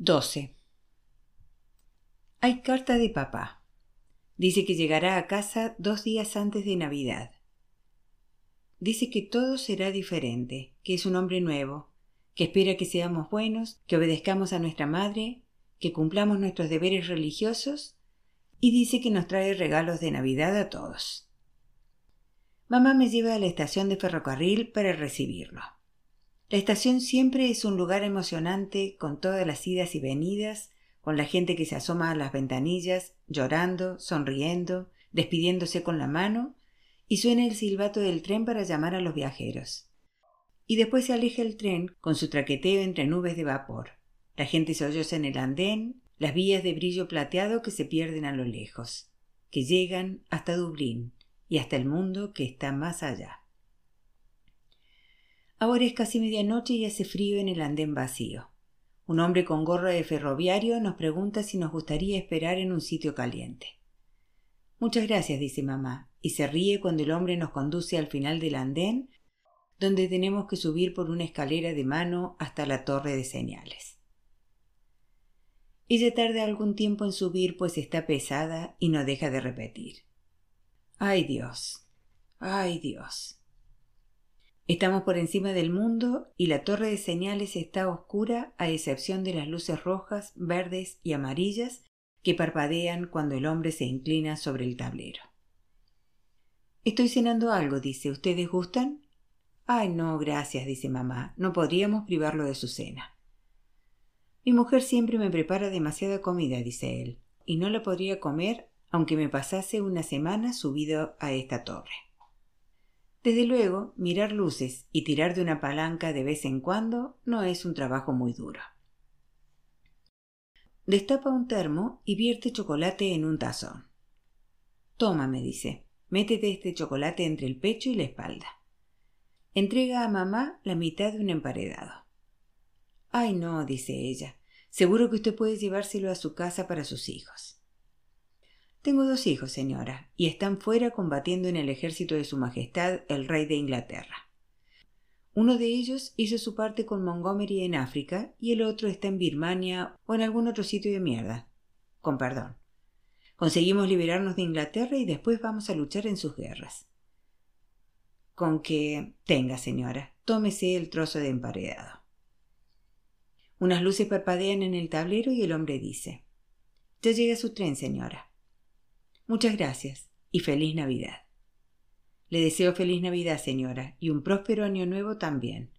12. Hay carta de papá. Dice que llegará a casa dos días antes de Navidad. Dice que todo será diferente, que es un hombre nuevo, que espera que seamos buenos, que obedezcamos a nuestra madre, que cumplamos nuestros deberes religiosos y dice que nos trae regalos de Navidad a todos. Mamá me lleva a la estación de ferrocarril para recibirlo. La estación siempre es un lugar emocionante con todas las idas y venidas, con la gente que se asoma a las ventanillas, llorando, sonriendo, despidiéndose con la mano, y suena el silbato del tren para llamar a los viajeros. Y después se aleja el tren con su traqueteo entre nubes de vapor. La gente solloza en el andén, las vías de brillo plateado que se pierden a lo lejos, que llegan hasta Dublín y hasta el mundo que está más allá. Ahora es casi medianoche y hace frío en el andén vacío. Un hombre con gorro de ferroviario nos pregunta si nos gustaría esperar en un sitio caliente. Muchas gracias, dice mamá, y se ríe cuando el hombre nos conduce al final del andén, donde tenemos que subir por una escalera de mano hasta la torre de señales. Ella tarda algún tiempo en subir, pues está pesada y no deja de repetir. Ay Dios, ay Dios. Estamos por encima del mundo y la torre de señales está oscura a excepción de las luces rojas, verdes y amarillas que parpadean cuando el hombre se inclina sobre el tablero. Estoy cenando algo, dice. ¿Ustedes gustan? Ay, no, gracias, dice mamá. No podríamos privarlo de su cena. Mi mujer siempre me prepara demasiada comida, dice él, y no la podría comer aunque me pasase una semana subido a esta torre. Desde luego, mirar luces y tirar de una palanca de vez en cuando no es un trabajo muy duro. Destapa un termo y vierte chocolate en un tazón. Toma, me dice, métete este chocolate entre el pecho y la espalda. Entrega a mamá la mitad de un emparedado. Ay, no, dice ella, seguro que usted puede llevárselo a su casa para sus hijos. Tengo dos hijos, señora, y están fuera combatiendo en el ejército de Su Majestad el Rey de Inglaterra. Uno de ellos hizo su parte con Montgomery en África y el otro está en Birmania o en algún otro sitio de mierda. Con perdón. Conseguimos liberarnos de Inglaterra y después vamos a luchar en sus guerras. Con que tenga, señora, tómese el trozo de emparedado. Unas luces parpadean en el tablero y el hombre dice Ya llega su tren, señora. Muchas gracias y feliz Navidad. Le deseo feliz Navidad, señora, y un próspero año nuevo también.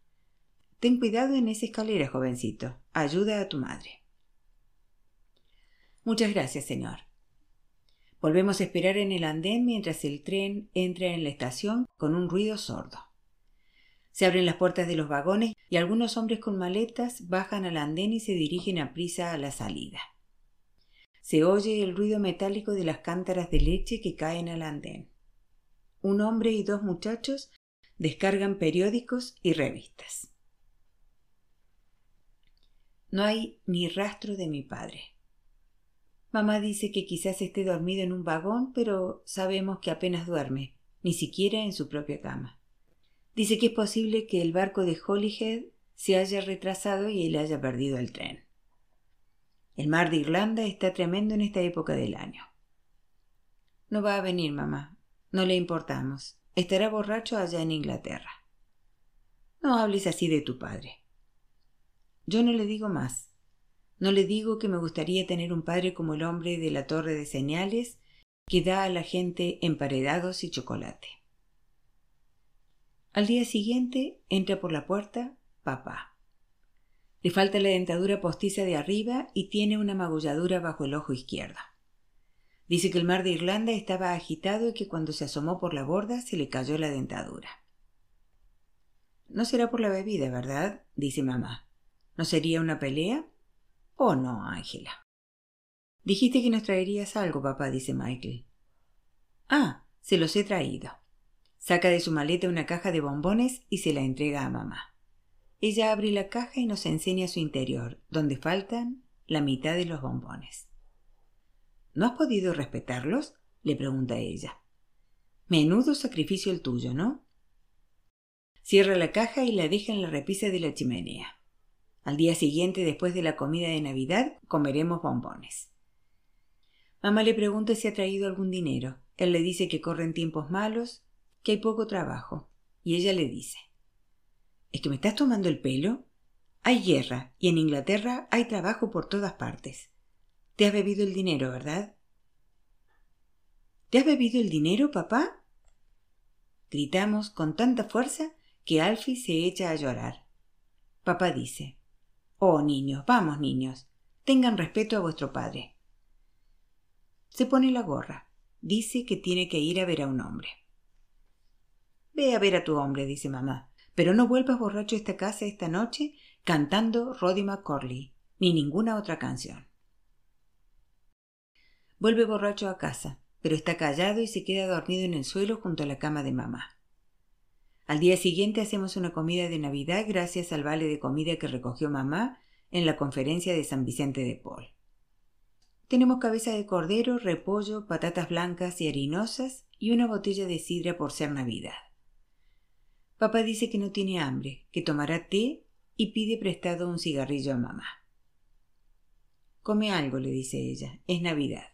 Ten cuidado en esa escalera, jovencito. Ayuda a tu madre. Muchas gracias, señor. Volvemos a esperar en el andén mientras el tren entra en la estación con un ruido sordo. Se abren las puertas de los vagones y algunos hombres con maletas bajan al andén y se dirigen a prisa a la salida. Se oye el ruido metálico de las cántaras de leche que caen al andén. Un hombre y dos muchachos descargan periódicos y revistas. No hay ni rastro de mi padre. Mamá dice que quizás esté dormido en un vagón, pero sabemos que apenas duerme, ni siquiera en su propia cama. Dice que es posible que el barco de Holyhead se haya retrasado y él haya perdido el tren. El mar de Irlanda está tremendo en esta época del año. No va a venir, mamá. No le importamos. Estará borracho allá en Inglaterra. No hables así de tu padre. Yo no le digo más. No le digo que me gustaría tener un padre como el hombre de la torre de señales que da a la gente emparedados y chocolate. Al día siguiente entra por la puerta papá. Le falta la dentadura postiza de arriba y tiene una magulladura bajo el ojo izquierdo. Dice que el mar de Irlanda estaba agitado y que cuando se asomó por la borda se le cayó la dentadura. No será por la bebida, ¿verdad? dice mamá. ¿No sería una pelea? Oh, no, Ángela. Dijiste que nos traerías algo, papá, dice Michael. Ah, se los he traído. Saca de su maleta una caja de bombones y se la entrega a mamá. Ella abre la caja y nos enseña su interior, donde faltan la mitad de los bombones. ¿No has podido respetarlos? le pregunta ella. Menudo sacrificio el tuyo, ¿no? Cierra la caja y la deja en la repisa de la chimenea. Al día siguiente, después de la comida de Navidad, comeremos bombones. Mamá le pregunta si ha traído algún dinero. Él le dice que corren tiempos malos, que hay poco trabajo. Y ella le dice, ¿Es que me estás tomando el pelo? Hay guerra y en Inglaterra hay trabajo por todas partes. Te has bebido el dinero, ¿verdad? ¿Te has bebido el dinero, papá? Gritamos con tanta fuerza que Alfie se echa a llorar. Papá dice, Oh, niños, vamos, niños, tengan respeto a vuestro padre. Se pone la gorra. Dice que tiene que ir a ver a un hombre. Ve a ver a tu hombre, dice mamá, pero no vuelvas borracho a esta casa esta noche cantando Roddy McCorley, ni ninguna otra canción. Vuelve borracho a casa, pero está callado y se queda dormido en el suelo junto a la cama de mamá. Al día siguiente hacemos una comida de Navidad gracias al vale de comida que recogió mamá en la conferencia de San Vicente de Paul. Tenemos cabeza de cordero, repollo, patatas blancas y harinosas y una botella de sidra por ser Navidad. Papá dice que no tiene hambre, que tomará té y pide prestado un cigarrillo a mamá. Come algo, le dice ella, es Navidad.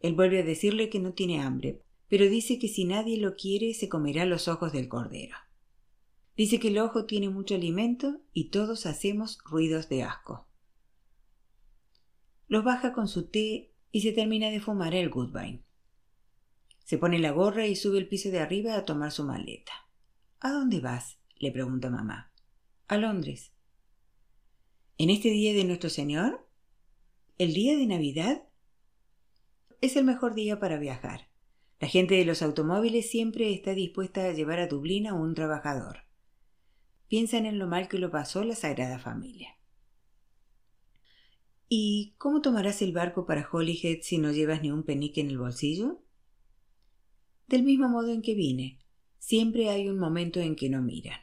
Él vuelve a decirle que no tiene hambre, pero dice que si nadie lo quiere se comerá los ojos del cordero. Dice que el ojo tiene mucho alimento y todos hacemos ruidos de asco. Los baja con su té y se termina de fumar el Goodbine. Se pone la gorra y sube el piso de arriba a tomar su maleta. ¿A dónde vas? le pregunta mamá. A Londres. ¿En este día de nuestro Señor? ¿El día de Navidad? Es el mejor día para viajar. La gente de los automóviles siempre está dispuesta a llevar a Dublín a un trabajador. Piensan en lo mal que lo pasó la Sagrada Familia. ¿Y cómo tomarás el barco para Holyhead si no llevas ni un penique en el bolsillo? Del mismo modo en que vine, siempre hay un momento en que no miran.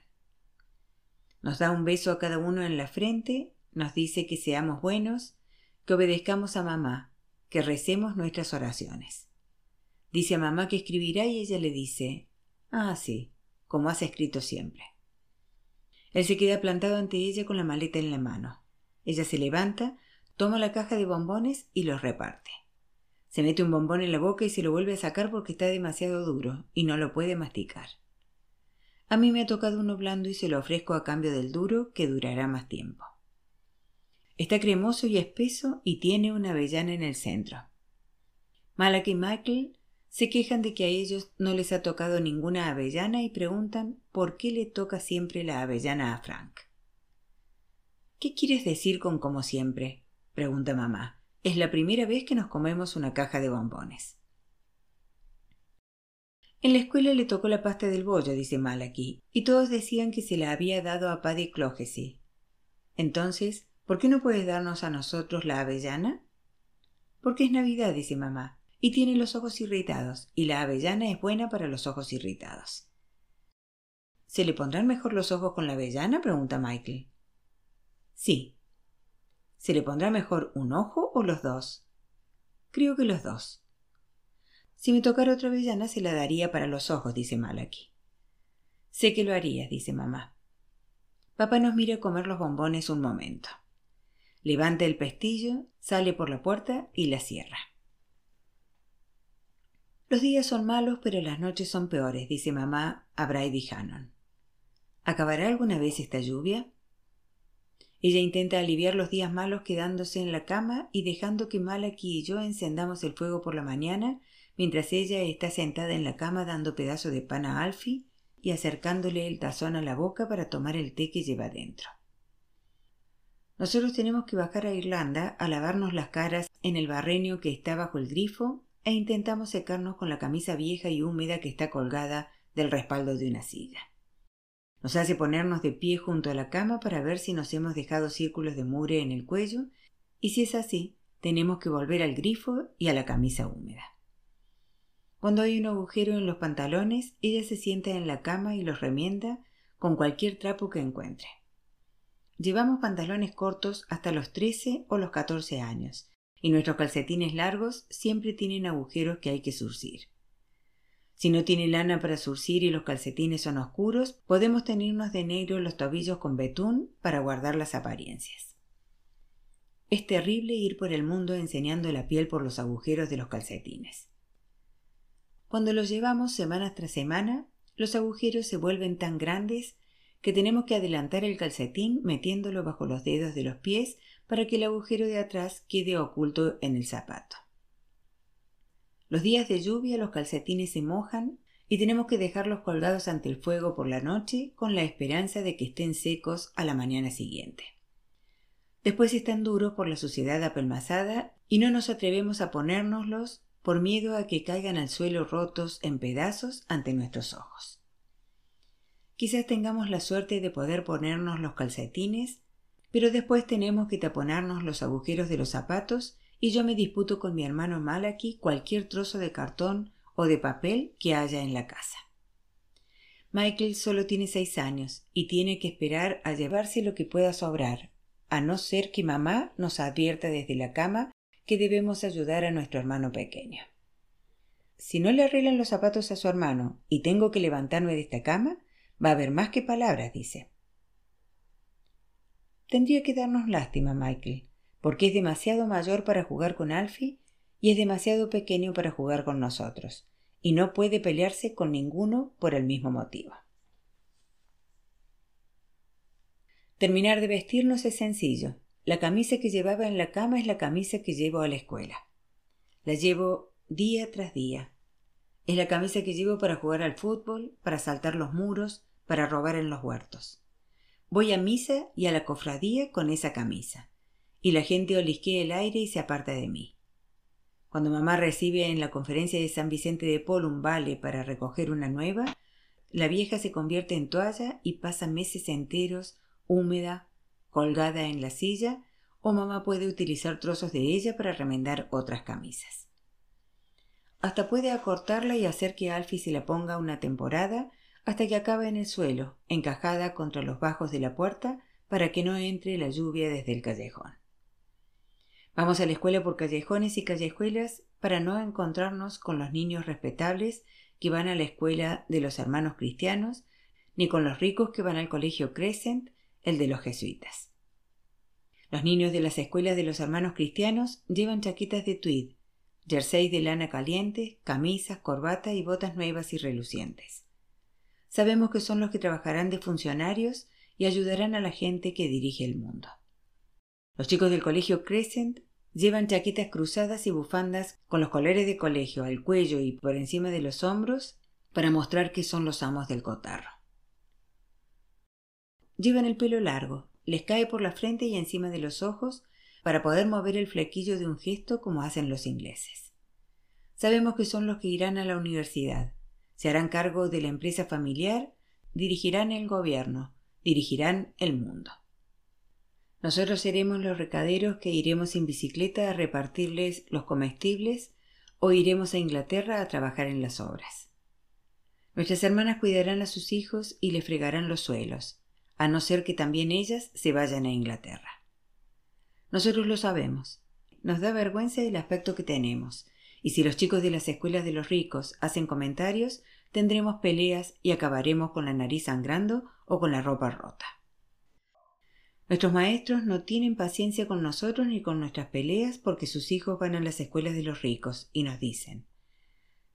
Nos da un beso a cada uno en la frente, nos dice que seamos buenos, que obedezcamos a mamá, que recemos nuestras oraciones. Dice a mamá que escribirá y ella le dice, ah, sí, como has escrito siempre. Él se queda plantado ante ella con la maleta en la mano. Ella se levanta, toma la caja de bombones y los reparte. Se mete un bombón en la boca y se lo vuelve a sacar porque está demasiado duro y no lo puede masticar. A mí me ha tocado uno blando y se lo ofrezco a cambio del duro que durará más tiempo. Está cremoso y espeso y tiene una avellana en el centro. Malak y Michael se quejan de que a ellos no les ha tocado ninguna avellana y preguntan por qué le toca siempre la avellana a Frank. ¿Qué quieres decir con como siempre? pregunta mamá. Es la primera vez que nos comemos una caja de bombones. En la escuela le tocó la pasta del bollo, dice Malaky, y todos decían que se la había dado a Paddy Clohessy. Entonces ¿Por qué no puedes darnos a nosotros la avellana? Porque es Navidad, dice mamá, y tiene los ojos irritados, y la avellana es buena para los ojos irritados. ¿Se le pondrán mejor los ojos con la avellana? pregunta Michael. Sí. ¿Se le pondrá mejor un ojo o los dos? Creo que los dos. Si me tocara otra avellana se la daría para los ojos, dice Malaki. Sé que lo harías, dice mamá. Papá nos mira comer los bombones un momento. Levanta el pestillo, sale por la puerta y la cierra. Los días son malos, pero las noches son peores, dice mamá a Brady Hannon. ¿Acabará alguna vez esta lluvia? Ella intenta aliviar los días malos quedándose en la cama y dejando que Malaki y yo encendamos el fuego por la mañana, mientras ella está sentada en la cama dando pedazo de pan a Alfie y acercándole el tazón a la boca para tomar el té que lleva dentro. Nosotros tenemos que bajar a Irlanda a lavarnos las caras en el barreño que está bajo el grifo e intentamos secarnos con la camisa vieja y húmeda que está colgada del respaldo de una silla. Nos hace ponernos de pie junto a la cama para ver si nos hemos dejado círculos de mure en el cuello y si es así, tenemos que volver al grifo y a la camisa húmeda. Cuando hay un agujero en los pantalones, ella se sienta en la cama y los remienda con cualquier trapo que encuentre. Llevamos pantalones cortos hasta los 13 o los 14 años, y nuestros calcetines largos siempre tienen agujeros que hay que surcir. Si no tiene lana para surcir y los calcetines son oscuros, podemos tenernos de negro los tobillos con betún para guardar las apariencias. Es terrible ir por el mundo enseñando la piel por los agujeros de los calcetines. Cuando los llevamos semana tras semana, los agujeros se vuelven tan grandes que tenemos que adelantar el calcetín metiéndolo bajo los dedos de los pies para que el agujero de atrás quede oculto en el zapato. Los días de lluvia los calcetines se mojan y tenemos que dejarlos colgados ante el fuego por la noche con la esperanza de que estén secos a la mañana siguiente. Después están duros por la suciedad apelmazada y no nos atrevemos a ponérnoslos por miedo a que caigan al suelo rotos en pedazos ante nuestros ojos. Quizás tengamos la suerte de poder ponernos los calcetines, pero después tenemos que taponarnos los agujeros de los zapatos y yo me disputo con mi hermano Malaki cualquier trozo de cartón o de papel que haya en la casa. Michael solo tiene seis años y tiene que esperar a llevarse lo que pueda sobrar, a no ser que mamá nos advierta desde la cama que debemos ayudar a nuestro hermano pequeño. Si no le arreglan los zapatos a su hermano y tengo que levantarme de esta cama, va a haber más que palabras, dice. Tendría que darnos lástima, Michael, porque es demasiado mayor para jugar con Alfie y es demasiado pequeño para jugar con nosotros, y no puede pelearse con ninguno por el mismo motivo. Terminar de vestirnos es sencillo. La camisa que llevaba en la cama es la camisa que llevo a la escuela. La llevo día tras día. Es la camisa que llevo para jugar al fútbol, para saltar los muros, para robar en los huertos. Voy a misa y a la cofradía con esa camisa y la gente olisquea el aire y se aparta de mí. Cuando mamá recibe en la conferencia de San Vicente de Paul un vale para recoger una nueva, la vieja se convierte en toalla y pasa meses enteros húmeda, colgada en la silla, o mamá puede utilizar trozos de ella para remendar otras camisas. Hasta puede acortarla y hacer que Alfie se la ponga una temporada hasta que acabe en el suelo, encajada contra los bajos de la puerta para que no entre la lluvia desde el callejón. Vamos a la escuela por callejones y callejuelas para no encontrarnos con los niños respetables que van a la escuela de los hermanos cristianos, ni con los ricos que van al colegio Crescent, el de los jesuitas. Los niños de las escuelas de los hermanos cristianos llevan chaquetas de tweed, jerseys de lana caliente, camisas, corbata y botas nuevas y relucientes. Sabemos que son los que trabajarán de funcionarios y ayudarán a la gente que dirige el mundo. Los chicos del colegio Crescent llevan chaquetas cruzadas y bufandas con los colores de colegio al cuello y por encima de los hombros para mostrar que son los amos del cotarro. Llevan el pelo largo, les cae por la frente y encima de los ojos para poder mover el flequillo de un gesto como hacen los ingleses. Sabemos que son los que irán a la universidad, se harán cargo de la empresa familiar, dirigirán el gobierno, dirigirán el mundo. Nosotros seremos los recaderos que iremos en bicicleta a repartirles los comestibles o iremos a Inglaterra a trabajar en las obras. Nuestras hermanas cuidarán a sus hijos y les fregarán los suelos, a no ser que también ellas se vayan a Inglaterra. Nosotros lo sabemos. Nos da vergüenza el aspecto que tenemos, y si los chicos de las escuelas de los ricos hacen comentarios, tendremos peleas y acabaremos con la nariz sangrando o con la ropa rota. Nuestros maestros no tienen paciencia con nosotros ni con nuestras peleas porque sus hijos van a las escuelas de los ricos y nos dicen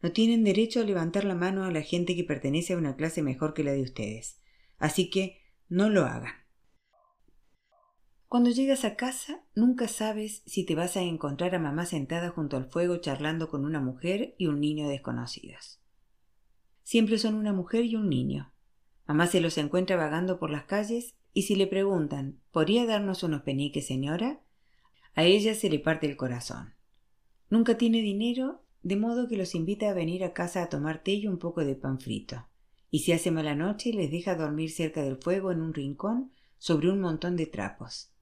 no tienen derecho a levantar la mano a la gente que pertenece a una clase mejor que la de ustedes. Así que no lo hagan. Cuando llegas a casa, nunca sabes si te vas a encontrar a mamá sentada junto al fuego charlando con una mujer y un niño desconocidos. Siempre son una mujer y un niño. Mamá se los encuentra vagando por las calles y si le preguntan ¿Podría darnos unos peniques, señora? A ella se le parte el corazón. Nunca tiene dinero, de modo que los invita a venir a casa a tomar té y un poco de pan frito. Y si hace mala noche, les deja dormir cerca del fuego en un rincón sobre un montón de trapos.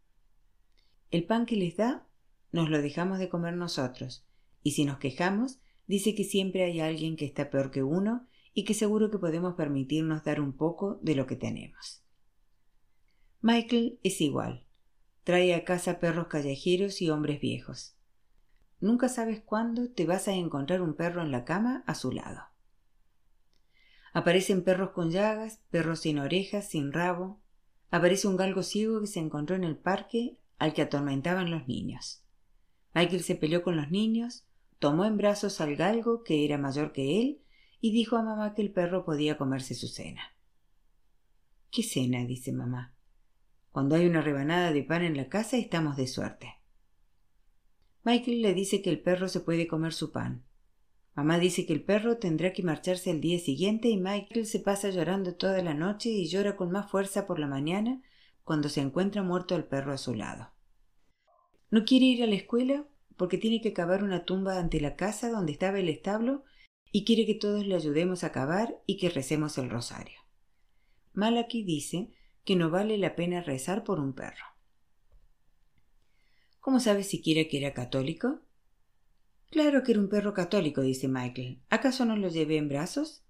El pan que les da, nos lo dejamos de comer nosotros, y si nos quejamos, dice que siempre hay alguien que está peor que uno y que seguro que podemos permitirnos dar un poco de lo que tenemos. Michael es igual. Trae a casa perros callejeros y hombres viejos. Nunca sabes cuándo te vas a encontrar un perro en la cama a su lado. Aparecen perros con llagas, perros sin orejas, sin rabo. Aparece un galgo ciego que se encontró en el parque al que atormentaban los niños. Michael se peleó con los niños, tomó en brazos al galgo, que era mayor que él, y dijo a mamá que el perro podía comerse su cena. ¿Qué cena? dice mamá. Cuando hay una rebanada de pan en la casa estamos de suerte. Michael le dice que el perro se puede comer su pan. Mamá dice que el perro tendrá que marcharse al día siguiente y Michael se pasa llorando toda la noche y llora con más fuerza por la mañana cuando se encuentra muerto el perro a su lado. No quiere ir a la escuela porque tiene que cavar una tumba ante la casa donde estaba el establo y quiere que todos le ayudemos a cavar y que recemos el rosario. Malachi dice que no vale la pena rezar por un perro. ¿Cómo sabes siquiera que era católico? Claro que era un perro católico, dice Michael. ¿Acaso no lo llevé en brazos?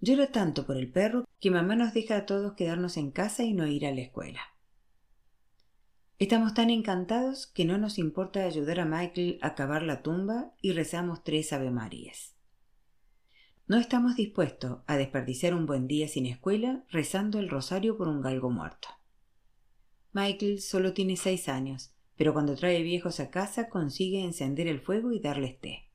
Llora tanto por el perro que mamá nos deja a todos quedarnos en casa y no ir a la escuela. Estamos tan encantados que no nos importa ayudar a Michael a cavar la tumba y rezamos tres Avemarías. No estamos dispuestos a desperdiciar un buen día sin escuela rezando el rosario por un galgo muerto. Michael solo tiene seis años, pero cuando trae viejos a casa consigue encender el fuego y darles té.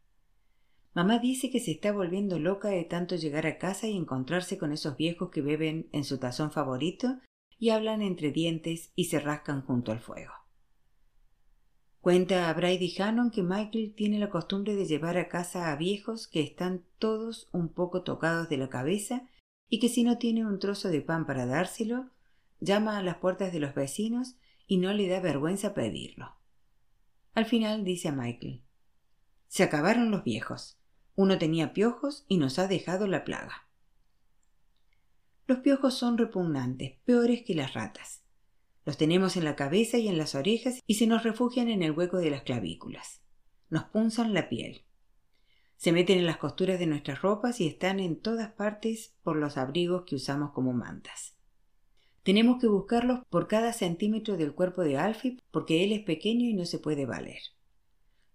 Mamá dice que se está volviendo loca de tanto llegar a casa y encontrarse con esos viejos que beben en su tazón favorito y hablan entre dientes y se rascan junto al fuego. Cuenta a Brady Hannon que Michael tiene la costumbre de llevar a casa a viejos que están todos un poco tocados de la cabeza y que si no tiene un trozo de pan para dárselo, llama a las puertas de los vecinos y no le da vergüenza pedirlo. Al final dice a Michael Se acabaron los viejos. Uno tenía piojos y nos ha dejado la plaga. Los piojos son repugnantes, peores que las ratas. Los tenemos en la cabeza y en las orejas y se nos refugian en el hueco de las clavículas. Nos punzan la piel. Se meten en las costuras de nuestras ropas y están en todas partes por los abrigos que usamos como mantas. Tenemos que buscarlos por cada centímetro del cuerpo de Alfie porque él es pequeño y no se puede valer.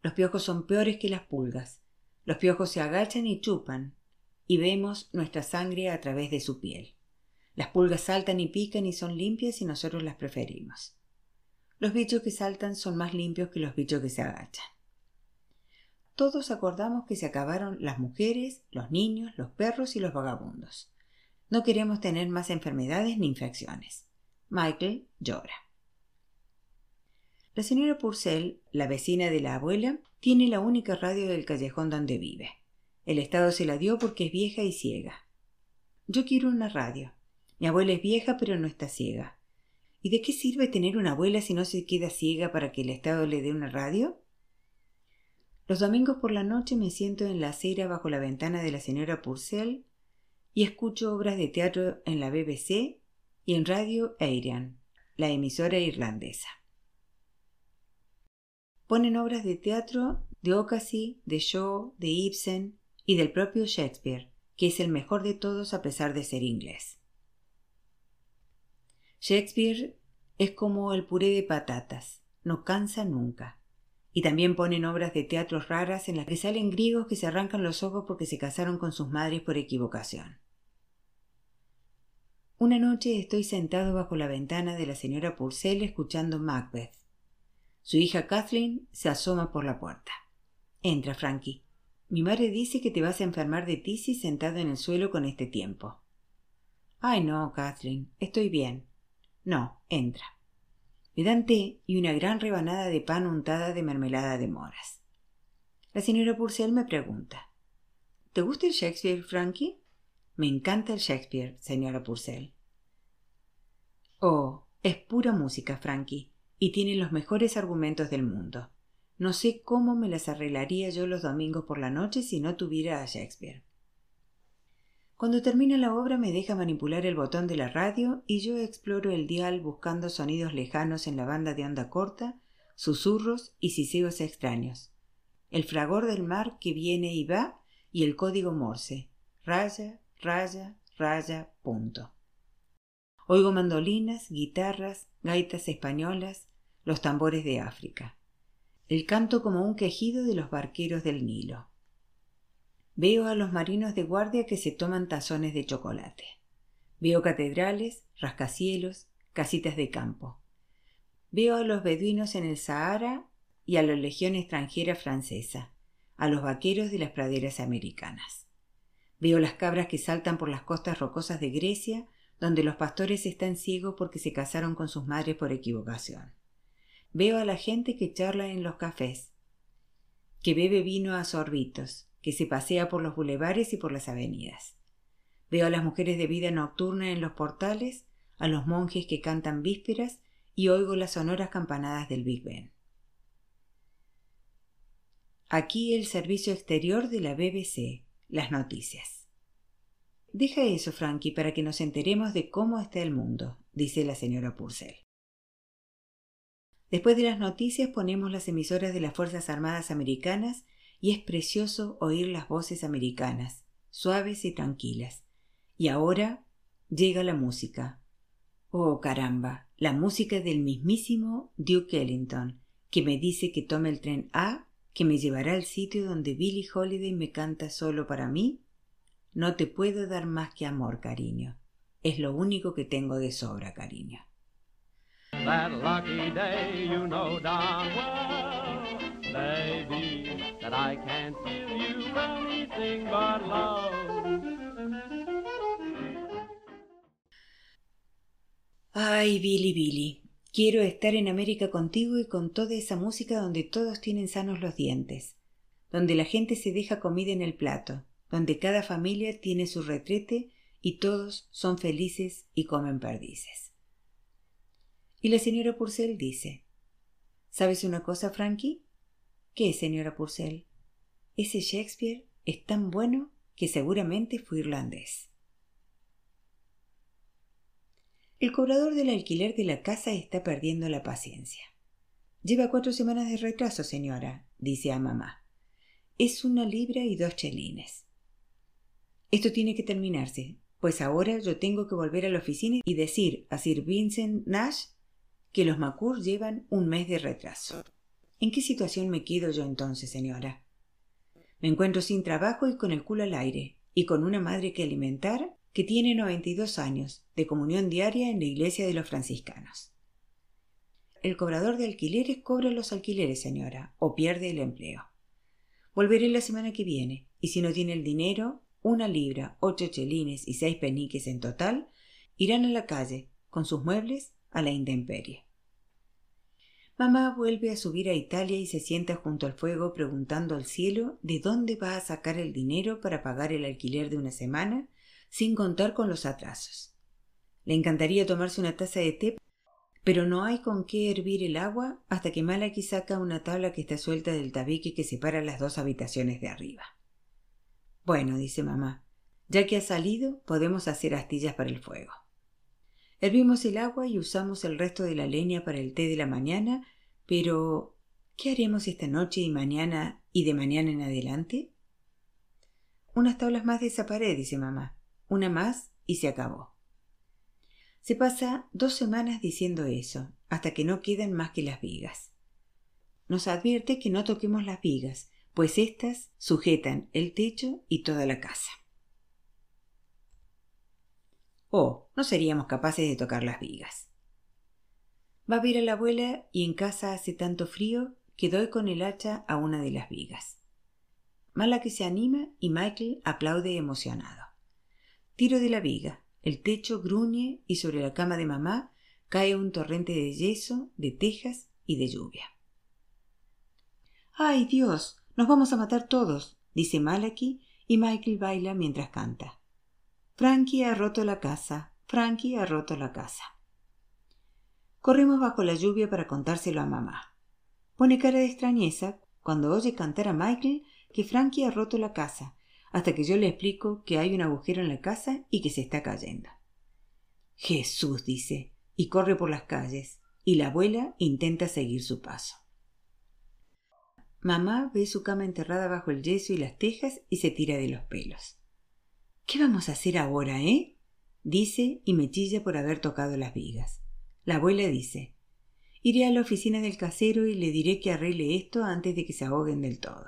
Los piojos son peores que las pulgas. Los piojos se agachan y chupan, y vemos nuestra sangre a través de su piel. Las pulgas saltan y pican y son limpias y nosotros las preferimos. Los bichos que saltan son más limpios que los bichos que se agachan. Todos acordamos que se acabaron las mujeres, los niños, los perros y los vagabundos. No queremos tener más enfermedades ni infecciones. Michael llora. La señora Purcell, la vecina de la abuela, tiene la única radio del callejón donde vive. El Estado se la dio porque es vieja y ciega. Yo quiero una radio. Mi abuela es vieja pero no está ciega. ¿Y de qué sirve tener una abuela si no se queda ciega para que el Estado le dé una radio? Los domingos por la noche me siento en la acera bajo la ventana de la señora Purcell y escucho obras de teatro en la BBC y en Radio Arian, la emisora irlandesa. Ponen obras de teatro de Ocasey, de Shaw, de Ibsen y del propio Shakespeare, que es el mejor de todos a pesar de ser inglés. Shakespeare es como el puré de patatas, no cansa nunca. Y también ponen obras de teatro raras en las que salen griegos que se arrancan los ojos porque se casaron con sus madres por equivocación. Una noche estoy sentado bajo la ventana de la señora Purcell escuchando Macbeth. Su hija Kathleen se asoma por la puerta. Entra, Frankie. Mi madre dice que te vas a enfermar de tisis sentado en el suelo con este tiempo. Ay, no, Kathleen, estoy bien. No, entra. Me dan té y una gran rebanada de pan untada de mermelada de moras. La señora Purcell me pregunta ¿Te gusta el Shakespeare, Frankie? Me encanta el Shakespeare, señora Purcell. Oh, es pura música, Frankie, y tiene los mejores argumentos del mundo. No sé cómo me las arreglaría yo los domingos por la noche si no tuviera a Shakespeare. Cuando termina la obra me deja manipular el botón de la radio y yo exploro el dial buscando sonidos lejanos en la banda de onda corta, susurros y siseos extraños. El fragor del mar que viene y va y el código morse. Raya, raya, raya, punto. Oigo mandolinas, guitarras, gaitas españolas, los tambores de África. El canto como un quejido de los barqueros del Nilo. Veo a los marinos de guardia que se toman tazones de chocolate. Veo catedrales, rascacielos, casitas de campo. Veo a los beduinos en el Sahara y a la legión extranjera francesa, a los vaqueros de las praderas americanas. Veo las cabras que saltan por las costas rocosas de Grecia, donde los pastores están ciegos porque se casaron con sus madres por equivocación. Veo a la gente que charla en los cafés, que bebe vino a sorbitos, que se pasea por los bulevares y por las avenidas. Veo a las mujeres de vida nocturna en los portales, a los monjes que cantan vísperas y oigo las sonoras campanadas del Big Ben. Aquí el servicio exterior de la BBC, las noticias. Deja eso, Frankie, para que nos enteremos de cómo está el mundo, dice la señora Purcell. Después de las noticias ponemos las emisoras de las Fuerzas Armadas Americanas y es precioso oír las voces americanas, suaves y tranquilas. Y ahora llega la música. Oh, caramba, la música del mismísimo Duke Ellington, que me dice que tome el tren A, que me llevará al sitio donde Billie Holiday me canta solo para mí. No te puedo dar más que amor, cariño. Es lo único que tengo de sobra, cariño. Baby, that I can't give you anything but love. Ay, Billy, Billy, quiero estar en América contigo y con toda esa música donde todos tienen sanos los dientes, donde la gente se deja comida en el plato, donde cada familia tiene su retrete y todos son felices y comen perdices. Y la señora Purcell dice ¿Sabes una cosa, Frankie? ¿Qué, señora Purcell? Ese Shakespeare es tan bueno que seguramente fue irlandés. El cobrador del alquiler de la casa está perdiendo la paciencia. Lleva cuatro semanas de retraso, señora, dice a mamá. Es una libra y dos chelines. Esto tiene que terminarse, pues ahora yo tengo que volver a la oficina y decir a Sir Vincent Nash que los Macur llevan un mes de retraso. ¿En qué situación me quedo yo entonces, señora? Me encuentro sin trabajo y con el culo al aire, y con una madre que alimentar que tiene noventa y dos años, de comunión diaria en la iglesia de los franciscanos. El cobrador de alquileres cobra los alquileres, señora, o pierde el empleo. Volveré la semana que viene, y si no tiene el dinero, una libra, ocho chelines y seis peniques en total, irán a la calle, con sus muebles a la intemperie. Mamá vuelve a subir a Italia y se sienta junto al fuego preguntando al cielo de dónde va a sacar el dinero para pagar el alquiler de una semana sin contar con los atrasos. Le encantaría tomarse una taza de té, pero no hay con qué hervir el agua hasta que Malaki saca una tabla que está suelta del tabique que separa las dos habitaciones de arriba. Bueno, dice mamá, ya que ha salido, podemos hacer astillas para el fuego. Hervimos el agua y usamos el resto de la leña para el té de la mañana, pero ¿qué haremos esta noche y mañana y de mañana en adelante? Unas tablas más de esa pared, dice mamá. Una más y se acabó. Se pasa dos semanas diciendo eso, hasta que no quedan más que las vigas. Nos advierte que no toquemos las vigas, pues éstas sujetan el techo y toda la casa. Oh, no seríamos capaces de tocar las vigas. Va a ver a la abuela y en casa hace tanto frío que doy con el hacha a una de las vigas. Mala que se anima y Michael aplaude emocionado. Tiro de la viga, el techo gruñe y sobre la cama de mamá cae un torrente de yeso, de tejas y de lluvia. ¡Ay, Dios! Nos vamos a matar todos, dice Malaki, y Michael baila mientras canta. Frankie ha roto la casa. Frankie ha roto la casa. Corremos bajo la lluvia para contárselo a mamá. Pone cara de extrañeza cuando oye cantar a Michael que Frankie ha roto la casa, hasta que yo le explico que hay un agujero en la casa y que se está cayendo. Jesús, dice, y corre por las calles, y la abuela intenta seguir su paso. Mamá ve su cama enterrada bajo el yeso y las tejas y se tira de los pelos. ¿Qué vamos a hacer ahora, eh? dice y me chilla por haber tocado las vigas. La abuela dice Iré a la oficina del casero y le diré que arregle esto antes de que se ahoguen del todo.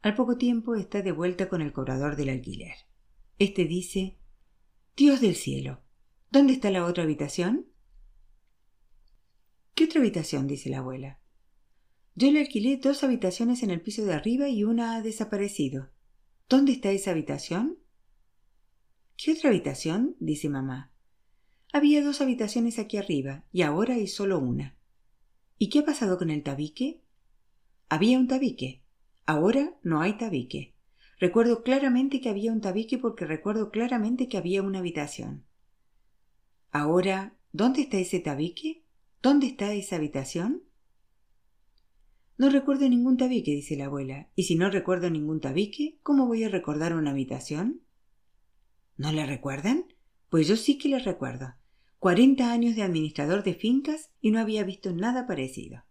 Al poco tiempo está de vuelta con el cobrador del alquiler. Este dice Dios del cielo. ¿Dónde está la otra habitación? ¿Qué otra habitación? dice la abuela. Yo le alquilé dos habitaciones en el piso de arriba y una ha desaparecido. ¿Dónde está esa habitación? ¿Qué otra habitación? dice mamá. Había dos habitaciones aquí arriba y ahora hay solo una. ¿Y qué ha pasado con el tabique? Había un tabique. Ahora no hay tabique. Recuerdo claramente que había un tabique porque recuerdo claramente que había una habitación. Ahora, ¿dónde está ese tabique? ¿Dónde está esa habitación? No recuerdo ningún tabique, dice la abuela. Y si no recuerdo ningún tabique, ¿cómo voy a recordar una habitación? ¿No la recuerdan? Pues yo sí que la recuerdo. Cuarenta años de administrador de fincas y no había visto nada parecido.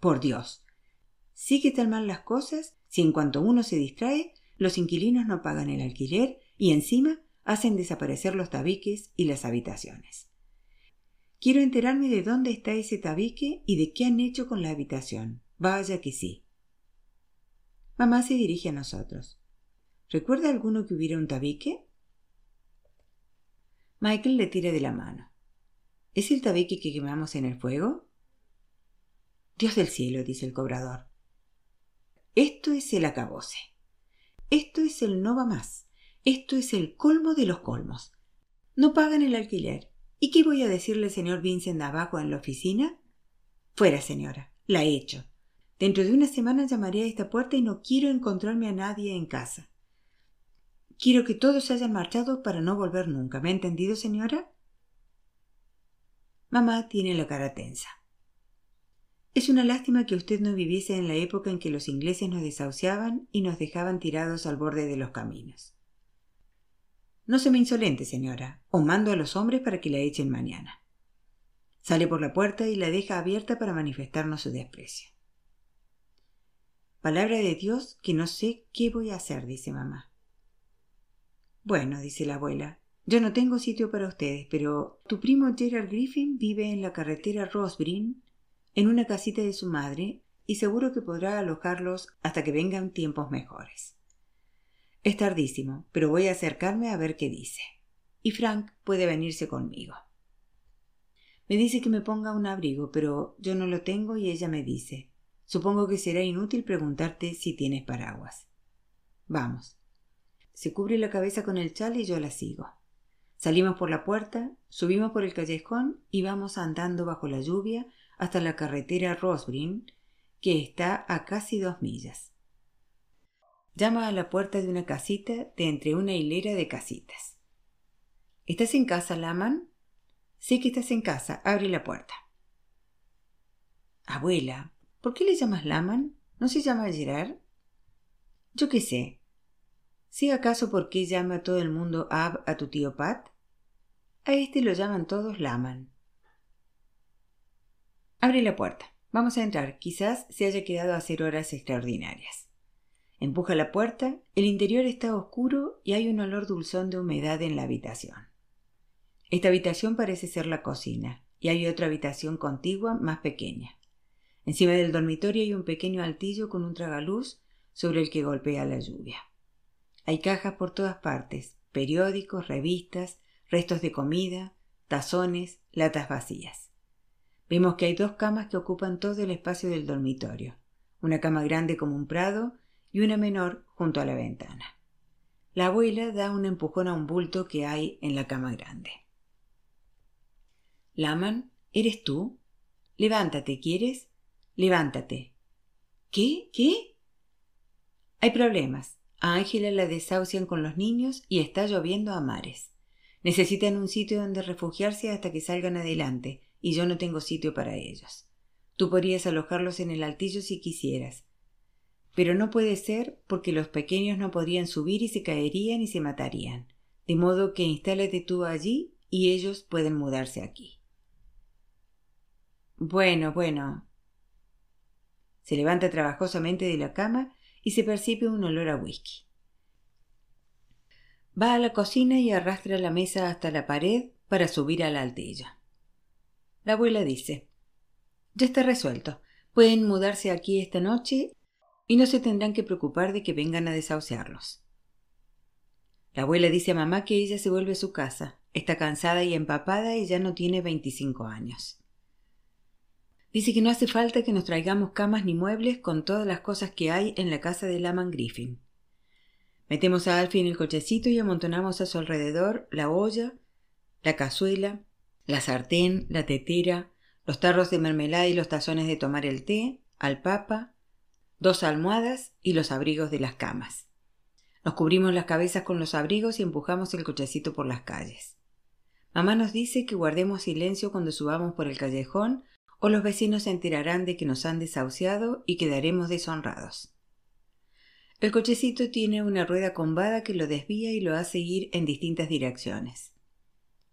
Por Dios. Sí que tan mal las cosas si en cuanto uno se distrae, los inquilinos no pagan el alquiler y encima hacen desaparecer los tabiques y las habitaciones. Quiero enterarme de dónde está ese tabique y de qué han hecho con la habitación. Vaya que sí. Mamá se dirige a nosotros. ¿Recuerda alguno que hubiera un tabique? Michael le tira de la mano. ¿Es el tabique que quemamos en el fuego? Dios del cielo, dice el cobrador. Esto es el acabose. Esto es el no va más. Esto es el colmo de los colmos. No pagan el alquiler. ¿Y qué voy a decirle, señor Vincent, abajo en la oficina? Fuera, señora. La he hecho. Dentro de una semana llamaré a esta puerta y no quiero encontrarme a nadie en casa. Quiero que todos se hayan marchado para no volver nunca. ¿Me ha entendido, señora? Mamá tiene la cara tensa. Es una lástima que usted no viviese en la época en que los ingleses nos desahuciaban y nos dejaban tirados al borde de los caminos. No se me insolente, señora, o mando a los hombres para que la echen mañana. Sale por la puerta y la deja abierta para manifestarnos su desprecio. Palabra de Dios que no sé qué voy a hacer, dice mamá. Bueno, dice la abuela, yo no tengo sitio para ustedes, pero tu primo Gerald Griffin vive en la carretera Rosbrin, en una casita de su madre, y seguro que podrá alojarlos hasta que vengan tiempos mejores. Es tardísimo, pero voy a acercarme a ver qué dice. Y Frank puede venirse conmigo. Me dice que me ponga un abrigo, pero yo no lo tengo y ella me dice, Supongo que será inútil preguntarte si tienes paraguas. Vamos. Se cubre la cabeza con el chal y yo la sigo. Salimos por la puerta, subimos por el callejón y vamos andando bajo la lluvia hasta la carretera Rosbrin, que está a casi dos millas. Llama a la puerta de una casita de entre una hilera de casitas. ¿Estás en casa, Laman? Sí que estás en casa. Abre la puerta. Abuela, ¿Por qué le llamas Laman? ¿No se llama Gerard? Yo qué sé. ¿Sí acaso por qué llama todo el mundo Ab a tu tío Pat? A este lo llaman todos Laman. Abre la puerta. Vamos a entrar. Quizás se haya quedado a hacer horas extraordinarias. Empuja la puerta. El interior está oscuro y hay un olor dulzón de humedad en la habitación. Esta habitación parece ser la cocina, y hay otra habitación contigua más pequeña. Encima del dormitorio hay un pequeño altillo con un tragaluz sobre el que golpea la lluvia. Hay cajas por todas partes, periódicos, revistas, restos de comida, tazones, latas vacías. Vemos que hay dos camas que ocupan todo el espacio del dormitorio, una cama grande como un prado y una menor junto a la ventana. La abuela da un empujón a un bulto que hay en la cama grande. Laman, ¿eres tú? Levántate, ¿quieres? Levántate. ¿Qué? ¿Qué? Hay problemas. A Ángela la desahucian con los niños y está lloviendo a mares. Necesitan un sitio donde refugiarse hasta que salgan adelante, y yo no tengo sitio para ellos. Tú podrías alojarlos en el altillo si quisieras. Pero no puede ser porque los pequeños no podrían subir y se caerían y se matarían. De modo que instálate tú allí y ellos pueden mudarse aquí. Bueno, bueno, se levanta trabajosamente de la cama y se percibe un olor a whisky. Va a la cocina y arrastra la mesa hasta la pared para subir a la altilla. La abuela dice Ya está resuelto. Pueden mudarse aquí esta noche y no se tendrán que preocupar de que vengan a desahuciarlos. La abuela dice a mamá que ella se vuelve a su casa, está cansada y empapada y ya no tiene 25 años. Dice que no hace falta que nos traigamos camas ni muebles con todas las cosas que hay en la casa de Laman Griffin. Metemos a Alfie en el cochecito y amontonamos a su alrededor la olla, la cazuela, la sartén, la tetera, los tarros de mermelada y los tazones de tomar el té, al papa, dos almohadas y los abrigos de las camas. Nos cubrimos las cabezas con los abrigos y empujamos el cochecito por las calles. Mamá nos dice que guardemos silencio cuando subamos por el callejón o los vecinos se enterarán de que nos han desahuciado y quedaremos deshonrados. El cochecito tiene una rueda combada que lo desvía y lo hace ir en distintas direcciones.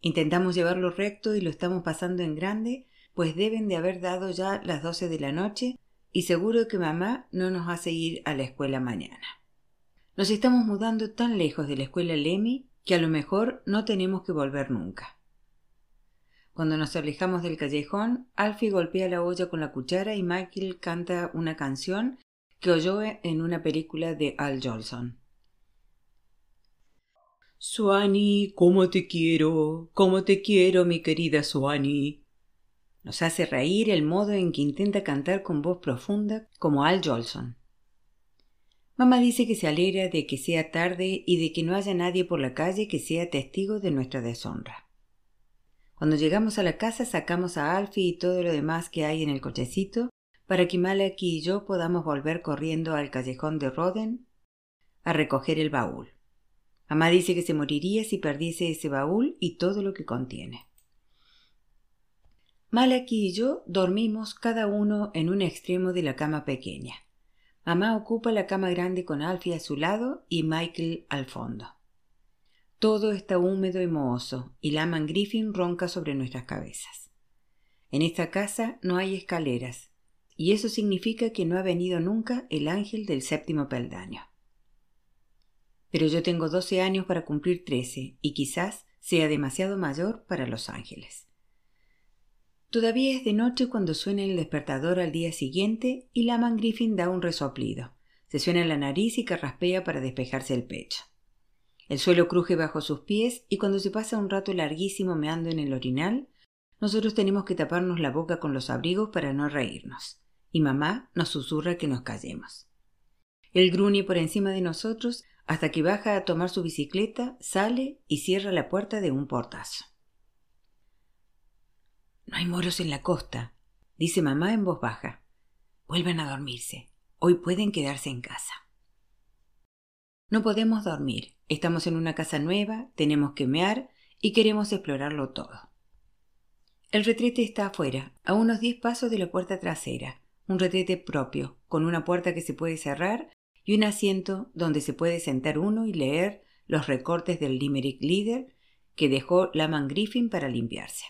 Intentamos llevarlo recto y lo estamos pasando en grande, pues deben de haber dado ya las doce de la noche y seguro que mamá no nos hace ir a la escuela mañana. Nos estamos mudando tan lejos de la escuela Lemmy que a lo mejor no tenemos que volver nunca. Cuando nos alejamos del callejón, Alfie golpea la olla con la cuchara y Michael canta una canción que oyó en una película de Al Jolson. Suani, cómo te quiero, cómo te quiero, mi querida Suani. Nos hace reír el modo en que intenta cantar con voz profunda como Al Jolson. Mamá dice que se alegra de que sea tarde y de que no haya nadie por la calle que sea testigo de nuestra deshonra. Cuando llegamos a la casa sacamos a Alfie y todo lo demás que hay en el cochecito para que Malaki y yo podamos volver corriendo al callejón de Roden a recoger el baúl. Mamá dice que se moriría si perdiese ese baúl y todo lo que contiene. Malaki y yo dormimos cada uno en un extremo de la cama pequeña. Mamá ocupa la cama grande con Alfie a su lado y Michael al fondo. Todo está húmedo y mohoso y Laman Griffin ronca sobre nuestras cabezas. En esta casa no hay escaleras, y eso significa que no ha venido nunca el ángel del séptimo peldaño pero yo tengo doce años para cumplir trece y quizás sea demasiado mayor para Los Ángeles. Todavía es de noche cuando suena el despertador al día siguiente y Laman Griffin da un resoplido. Se suena la nariz y carraspea para despejarse el pecho. El suelo cruje bajo sus pies y cuando se pasa un rato larguísimo meando en el orinal, nosotros tenemos que taparnos la boca con los abrigos para no reírnos. Y mamá nos susurra que nos callemos. El gruñe por encima de nosotros hasta que baja a tomar su bicicleta, sale y cierra la puerta de un portazo. No hay moros en la costa, dice mamá en voz baja. Vuelvan a dormirse. Hoy pueden quedarse en casa. No podemos dormir. Estamos en una casa nueva, tenemos que mear y queremos explorarlo todo. El retrete está afuera, a unos diez pasos de la puerta trasera, un retrete propio, con una puerta que se puede cerrar y un asiento donde se puede sentar uno y leer los recortes del Limerick Leader que dejó Laman Griffin para limpiarse.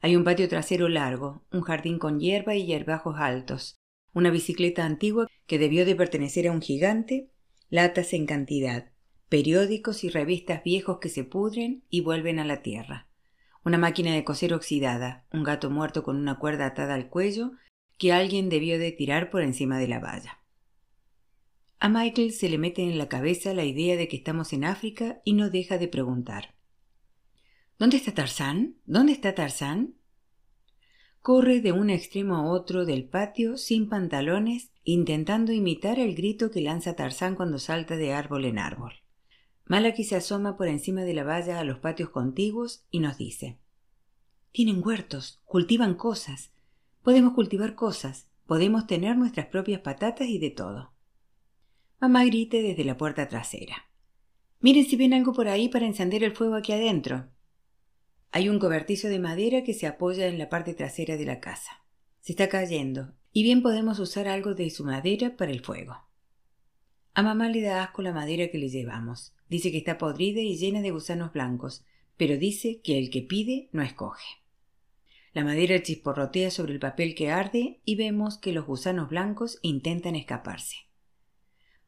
Hay un patio trasero largo, un jardín con hierba y hierbajos altos, una bicicleta antigua que debió de pertenecer a un gigante, latas en cantidad, periódicos y revistas viejos que se pudren y vuelven a la tierra, una máquina de coser oxidada, un gato muerto con una cuerda atada al cuello que alguien debió de tirar por encima de la valla. A Michael se le mete en la cabeza la idea de que estamos en África y no deja de preguntar. ¿Dónde está Tarzán? ¿Dónde está Tarzán? Corre de un extremo a otro del patio sin pantalones, intentando imitar el grito que lanza Tarzán cuando salta de árbol en árbol. Malaki se asoma por encima de la valla a los patios contiguos y nos dice Tienen huertos, cultivan cosas. Podemos cultivar cosas, podemos tener nuestras propias patatas y de todo. Mamá grite desde la puerta trasera. Miren si ven algo por ahí para encender el fuego aquí adentro. Hay un cobertizo de madera que se apoya en la parte trasera de la casa. Se está cayendo, y bien podemos usar algo de su madera para el fuego. A mamá le da asco la madera que le llevamos. Dice que está podrida y llena de gusanos blancos, pero dice que el que pide no escoge. La madera chisporrotea sobre el papel que arde y vemos que los gusanos blancos intentan escaparse.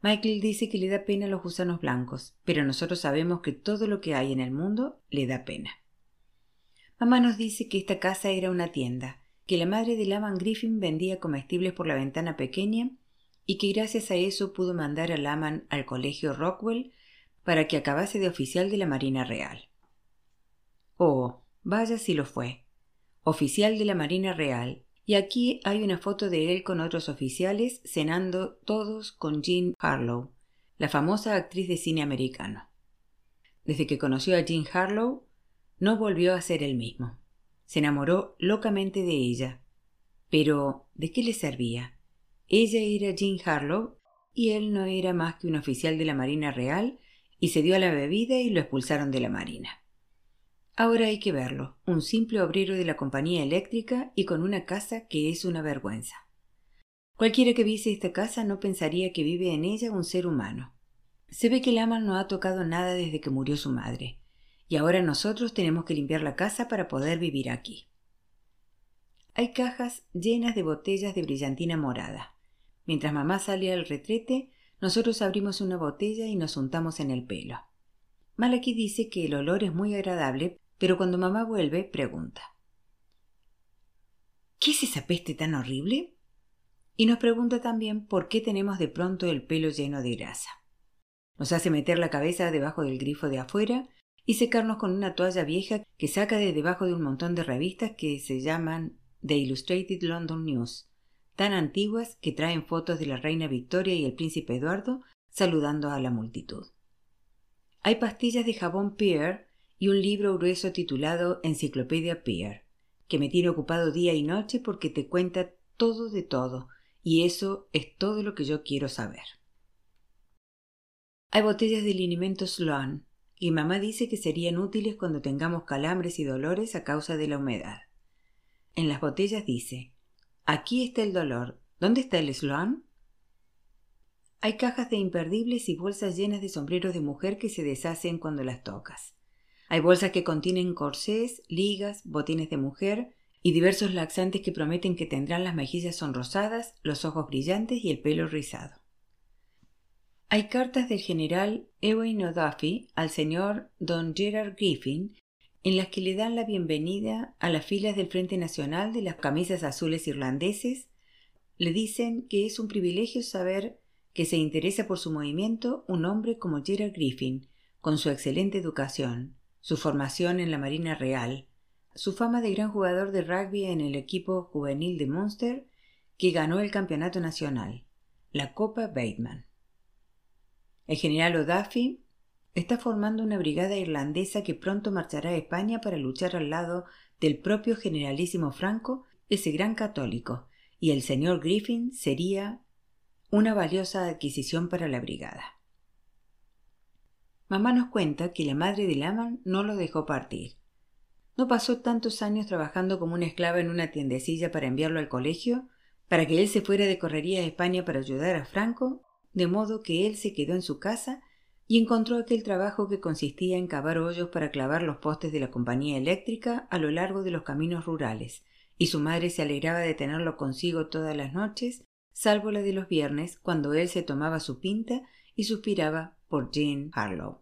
Michael dice que le da pena los gusanos blancos, pero nosotros sabemos que todo lo que hay en el mundo le da pena. Mamá nos dice que esta casa era una tienda, que la madre de Laman Griffin vendía comestibles por la ventana pequeña y que gracias a eso pudo mandar a Laman al colegio Rockwell para que acabase de oficial de la Marina Real. Oh, vaya si lo fue. Oficial de la Marina Real, y aquí hay una foto de él con otros oficiales cenando todos con Jean Harlow, la famosa actriz de cine americano. Desde que conoció a Jean Harlow, no volvió a ser el mismo. Se enamoró locamente de ella. Pero, ¿de qué le servía? Ella era Jean Harlow y él no era más que un oficial de la Marina Real y se dio a la bebida y lo expulsaron de la Marina. Ahora hay que verlo, un simple obrero de la compañía eléctrica y con una casa que es una vergüenza. Cualquiera que viese esta casa no pensaría que vive en ella un ser humano. Se ve que Laman no ha tocado nada desde que murió su madre, y ahora nosotros tenemos que limpiar la casa para poder vivir aquí. Hay cajas llenas de botellas de brillantina morada. Mientras mamá sale al retrete, nosotros abrimos una botella y nos untamos en el pelo. Malaki dice que el olor es muy agradable, pero cuando mamá vuelve, pregunta. ¿Qué es esa peste tan horrible? Y nos pregunta también por qué tenemos de pronto el pelo lleno de grasa. Nos hace meter la cabeza debajo del grifo de afuera y secarnos con una toalla vieja que saca de debajo de un montón de revistas que se llaman The Illustrated London News tan antiguas que traen fotos de la reina Victoria y el príncipe Eduardo saludando a la multitud. Hay pastillas de jabón Peer y un libro grueso titulado Enciclopedia Peer, que me tiene ocupado día y noche porque te cuenta todo de todo, y eso es todo lo que yo quiero saber. Hay botellas de linimento Sloan, y mamá dice que serían útiles cuando tengamos calambres y dolores a causa de la humedad. En las botellas dice Aquí está el dolor. ¿Dónde está el Sloan? Hay cajas de imperdibles y bolsas llenas de sombreros de mujer que se deshacen cuando las tocas. Hay bolsas que contienen corsés, ligas, botines de mujer y diversos laxantes que prometen que tendrán las mejillas sonrosadas, los ojos brillantes y el pelo rizado. Hay cartas del general Ewan O'Duffy al señor Don Gerard Griffin en las que le dan la bienvenida a las filas del Frente Nacional de las camisas azules irlandeses, le dicen que es un privilegio saber que se interesa por su movimiento un hombre como Gerard Griffin, con su excelente educación, su formación en la Marina Real, su fama de gran jugador de rugby en el equipo juvenil de Munster, que ganó el campeonato nacional, la Copa Bateman. El general O'Duffy está formando una brigada irlandesa que pronto marchará a España para luchar al lado del propio generalísimo Franco, ese gran católico, y el señor Griffin sería una valiosa adquisición para la brigada. Mamá nos cuenta que la madre de Laman no lo dejó partir. No pasó tantos años trabajando como una esclava en una tiendecilla para enviarlo al colegio, para que él se fuera de correría a España para ayudar a Franco, de modo que él se quedó en su casa y encontró aquel trabajo que consistía en cavar hoyos para clavar los postes de la compañía eléctrica a lo largo de los caminos rurales, y su madre se alegraba de tenerlo consigo todas las noches, salvo la de los viernes, cuando él se tomaba su pinta y suspiraba por Jean Harlow.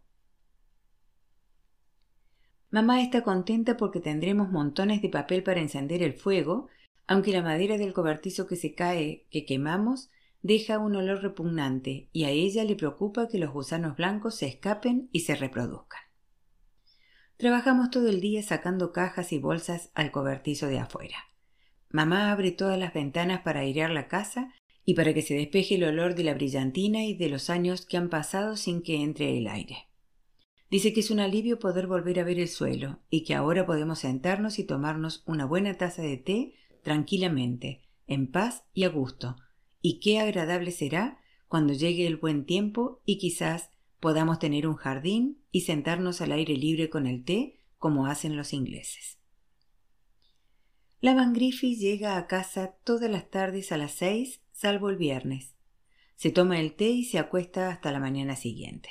Mamá está contenta porque tendremos montones de papel para encender el fuego, aunque la madera del cobertizo que se cae, que quemamos, deja un olor repugnante y a ella le preocupa que los gusanos blancos se escapen y se reproduzcan. Trabajamos todo el día sacando cajas y bolsas al cobertizo de afuera. Mamá abre todas las ventanas para airear la casa y para que se despeje el olor de la brillantina y de los años que han pasado sin que entre el aire. Dice que es un alivio poder volver a ver el suelo y que ahora podemos sentarnos y tomarnos una buena taza de té tranquilamente, en paz y a gusto, y qué agradable será cuando llegue el buen tiempo y quizás podamos tener un jardín y sentarnos al aire libre con el té como hacen los ingleses. La Van llega a casa todas las tardes a las seis, salvo el viernes. Se toma el té y se acuesta hasta la mañana siguiente.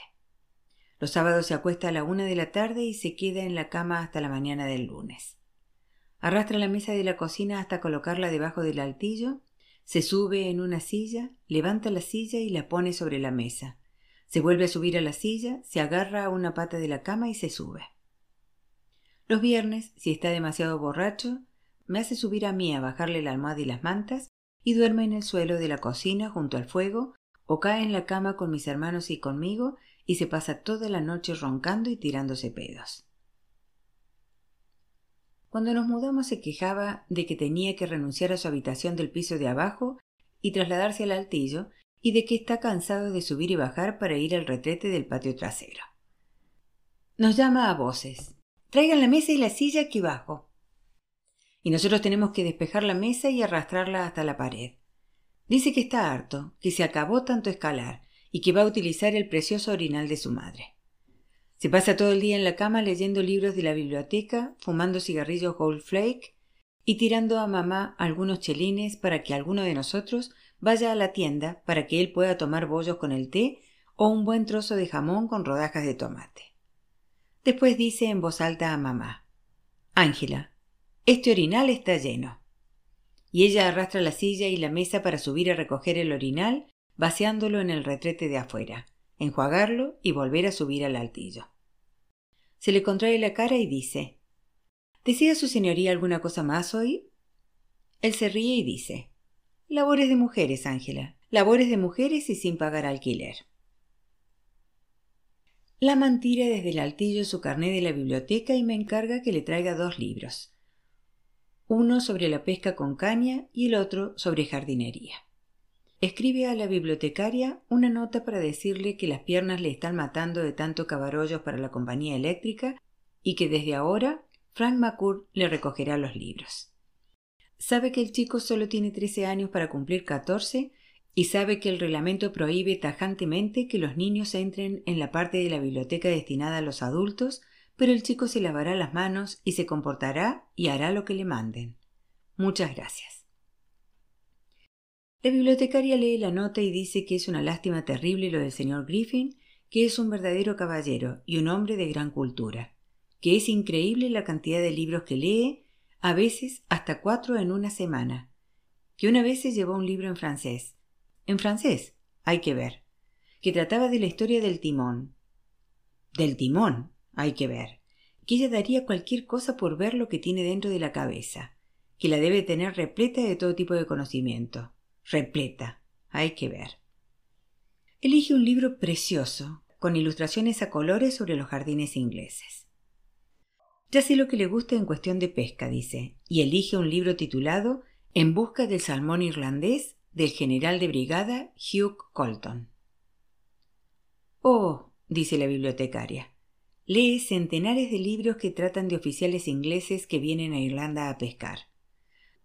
Los sábados se acuesta a la una de la tarde y se queda en la cama hasta la mañana del lunes. Arrastra la mesa de la cocina hasta colocarla debajo del altillo se sube en una silla, levanta la silla y la pone sobre la mesa. Se vuelve a subir a la silla, se agarra a una pata de la cama y se sube. Los viernes, si está demasiado borracho, me hace subir a mí a bajarle la almohada y las mantas y duerme en el suelo de la cocina junto al fuego o cae en la cama con mis hermanos y conmigo y se pasa toda la noche roncando y tirándose pedos. Cuando nos mudamos se quejaba de que tenía que renunciar a su habitación del piso de abajo y trasladarse al altillo y de que está cansado de subir y bajar para ir al retrete del patio trasero. Nos llama a voces. Traigan la mesa y la silla aquí abajo. Y nosotros tenemos que despejar la mesa y arrastrarla hasta la pared. Dice que está harto, que se acabó tanto escalar y que va a utilizar el precioso orinal de su madre. Se pasa todo el día en la cama leyendo libros de la biblioteca, fumando cigarrillos Gold Flake y tirando a mamá algunos chelines para que alguno de nosotros vaya a la tienda para que él pueda tomar bollos con el té o un buen trozo de jamón con rodajas de tomate. Después dice en voz alta a mamá Ángela, este orinal está lleno. Y ella arrastra la silla y la mesa para subir a recoger el orinal, vaciándolo en el retrete de afuera enjuagarlo y volver a subir al altillo. Se le contrae la cara y dice ¿Desea su señoría alguna cosa más hoy? Él se ríe y dice Labores de mujeres, Ángela. Labores de mujeres y sin pagar alquiler. La mantira desde el altillo su carné de la biblioteca y me encarga que le traiga dos libros. Uno sobre la pesca con caña y el otro sobre jardinería. Escribe a la bibliotecaria una nota para decirle que las piernas le están matando de tanto cabarollos para la compañía eléctrica y que desde ahora Frank McCourt le recogerá los libros. Sabe que el chico solo tiene 13 años para cumplir 14 y sabe que el reglamento prohíbe tajantemente que los niños entren en la parte de la biblioteca destinada a los adultos, pero el chico se lavará las manos y se comportará y hará lo que le manden. Muchas gracias. La bibliotecaria lee la nota y dice que es una lástima terrible lo del señor Griffin, que es un verdadero caballero y un hombre de gran cultura, que es increíble la cantidad de libros que lee, a veces hasta cuatro en una semana, que una vez se llevó un libro en francés, en francés, hay que ver, que trataba de la historia del timón. Del timón, hay que ver, que ella daría cualquier cosa por ver lo que tiene dentro de la cabeza, que la debe tener repleta de todo tipo de conocimiento repleta. Hay que ver. Elige un libro precioso, con ilustraciones a colores sobre los jardines ingleses. Ya sé lo que le gusta en cuestión de pesca, dice, y elige un libro titulado En busca del salmón irlandés del general de brigada Hugh Colton. Oh, dice la bibliotecaria, lee centenares de libros que tratan de oficiales ingleses que vienen a Irlanda a pescar.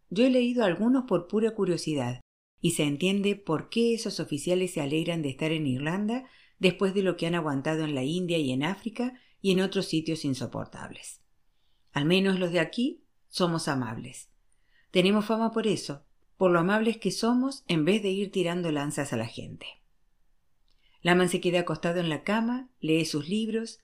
Yo he leído algunos por pura curiosidad, y se entiende por qué esos oficiales se alegran de estar en Irlanda después de lo que han aguantado en la India y en África y en otros sitios insoportables. Al menos los de aquí somos amables. Tenemos fama por eso, por lo amables que somos en vez de ir tirando lanzas a la gente. Laman se queda acostado en la cama, lee sus libros,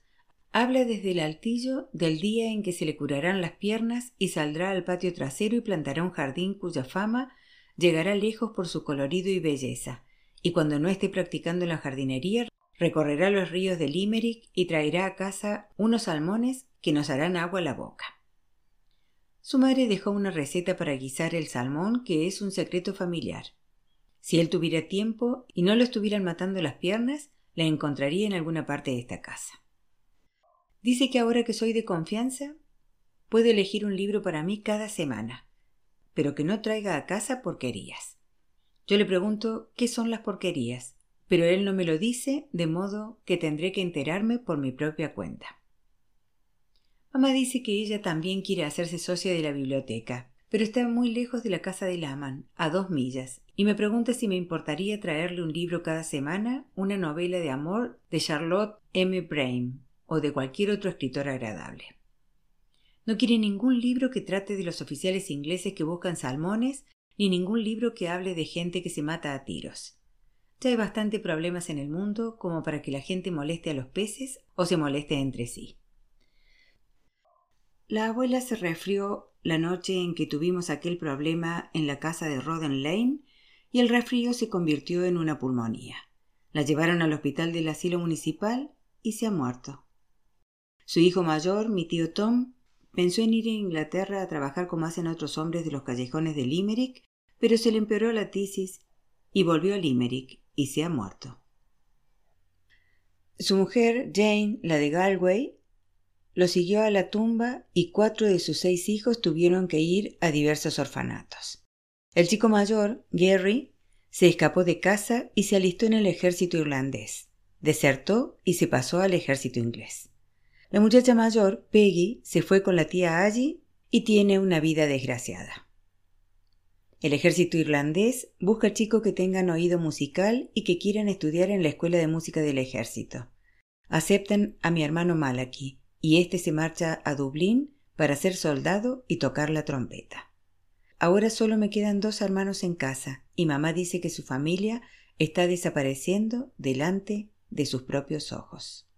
habla desde el altillo del día en que se le curarán las piernas y saldrá al patio trasero y plantará un jardín cuya fama llegará lejos por su colorido y belleza, y cuando no esté practicando la jardinería, recorrerá los ríos de Limerick y traerá a casa unos salmones que nos harán agua a la boca. Su madre dejó una receta para guisar el salmón que es un secreto familiar. Si él tuviera tiempo y no lo estuvieran matando las piernas, la encontraría en alguna parte de esta casa. Dice que ahora que soy de confianza, puedo elegir un libro para mí cada semana, pero que no traiga a casa porquerías. Yo le pregunto qué son las porquerías, pero él no me lo dice, de modo que tendré que enterarme por mi propia cuenta. Mamá dice que ella también quiere hacerse socia de la biblioteca, pero está muy lejos de la casa de Laman, a dos millas, y me pregunta si me importaría traerle un libro cada semana, una novela de amor de Charlotte M. Brame o de cualquier otro escritor agradable. No quiere ningún libro que trate de los oficiales ingleses que buscan salmones, ni ningún libro que hable de gente que se mata a tiros. Ya hay bastante problemas en el mundo como para que la gente moleste a los peces o se moleste entre sí. La abuela se resfrió la noche en que tuvimos aquel problema en la casa de Roden Lane y el resfrío se convirtió en una pulmonía. La llevaron al hospital del asilo municipal y se ha muerto. Su hijo mayor, mi tío Tom, Pensó en ir a Inglaterra a trabajar como hacen otros hombres de los callejones de Limerick pero se le empeoró la tisis y volvió a Limerick y se ha muerto. Su mujer, Jane, la de Galway, lo siguió a la tumba y cuatro de sus seis hijos tuvieron que ir a diversos orfanatos. El chico mayor, Gary, se escapó de casa y se alistó en el ejército irlandés. Desertó y se pasó al ejército inglés. La muchacha mayor, Peggy, se fue con la tía allí y tiene una vida desgraciada. El ejército irlandés busca chicos que tengan oído musical y que quieran estudiar en la escuela de música del ejército. Aceptan a mi hermano Malachi, y éste se marcha a Dublín para ser soldado y tocar la trompeta. Ahora solo me quedan dos hermanos en casa y mamá dice que su familia está desapareciendo delante de sus propios ojos.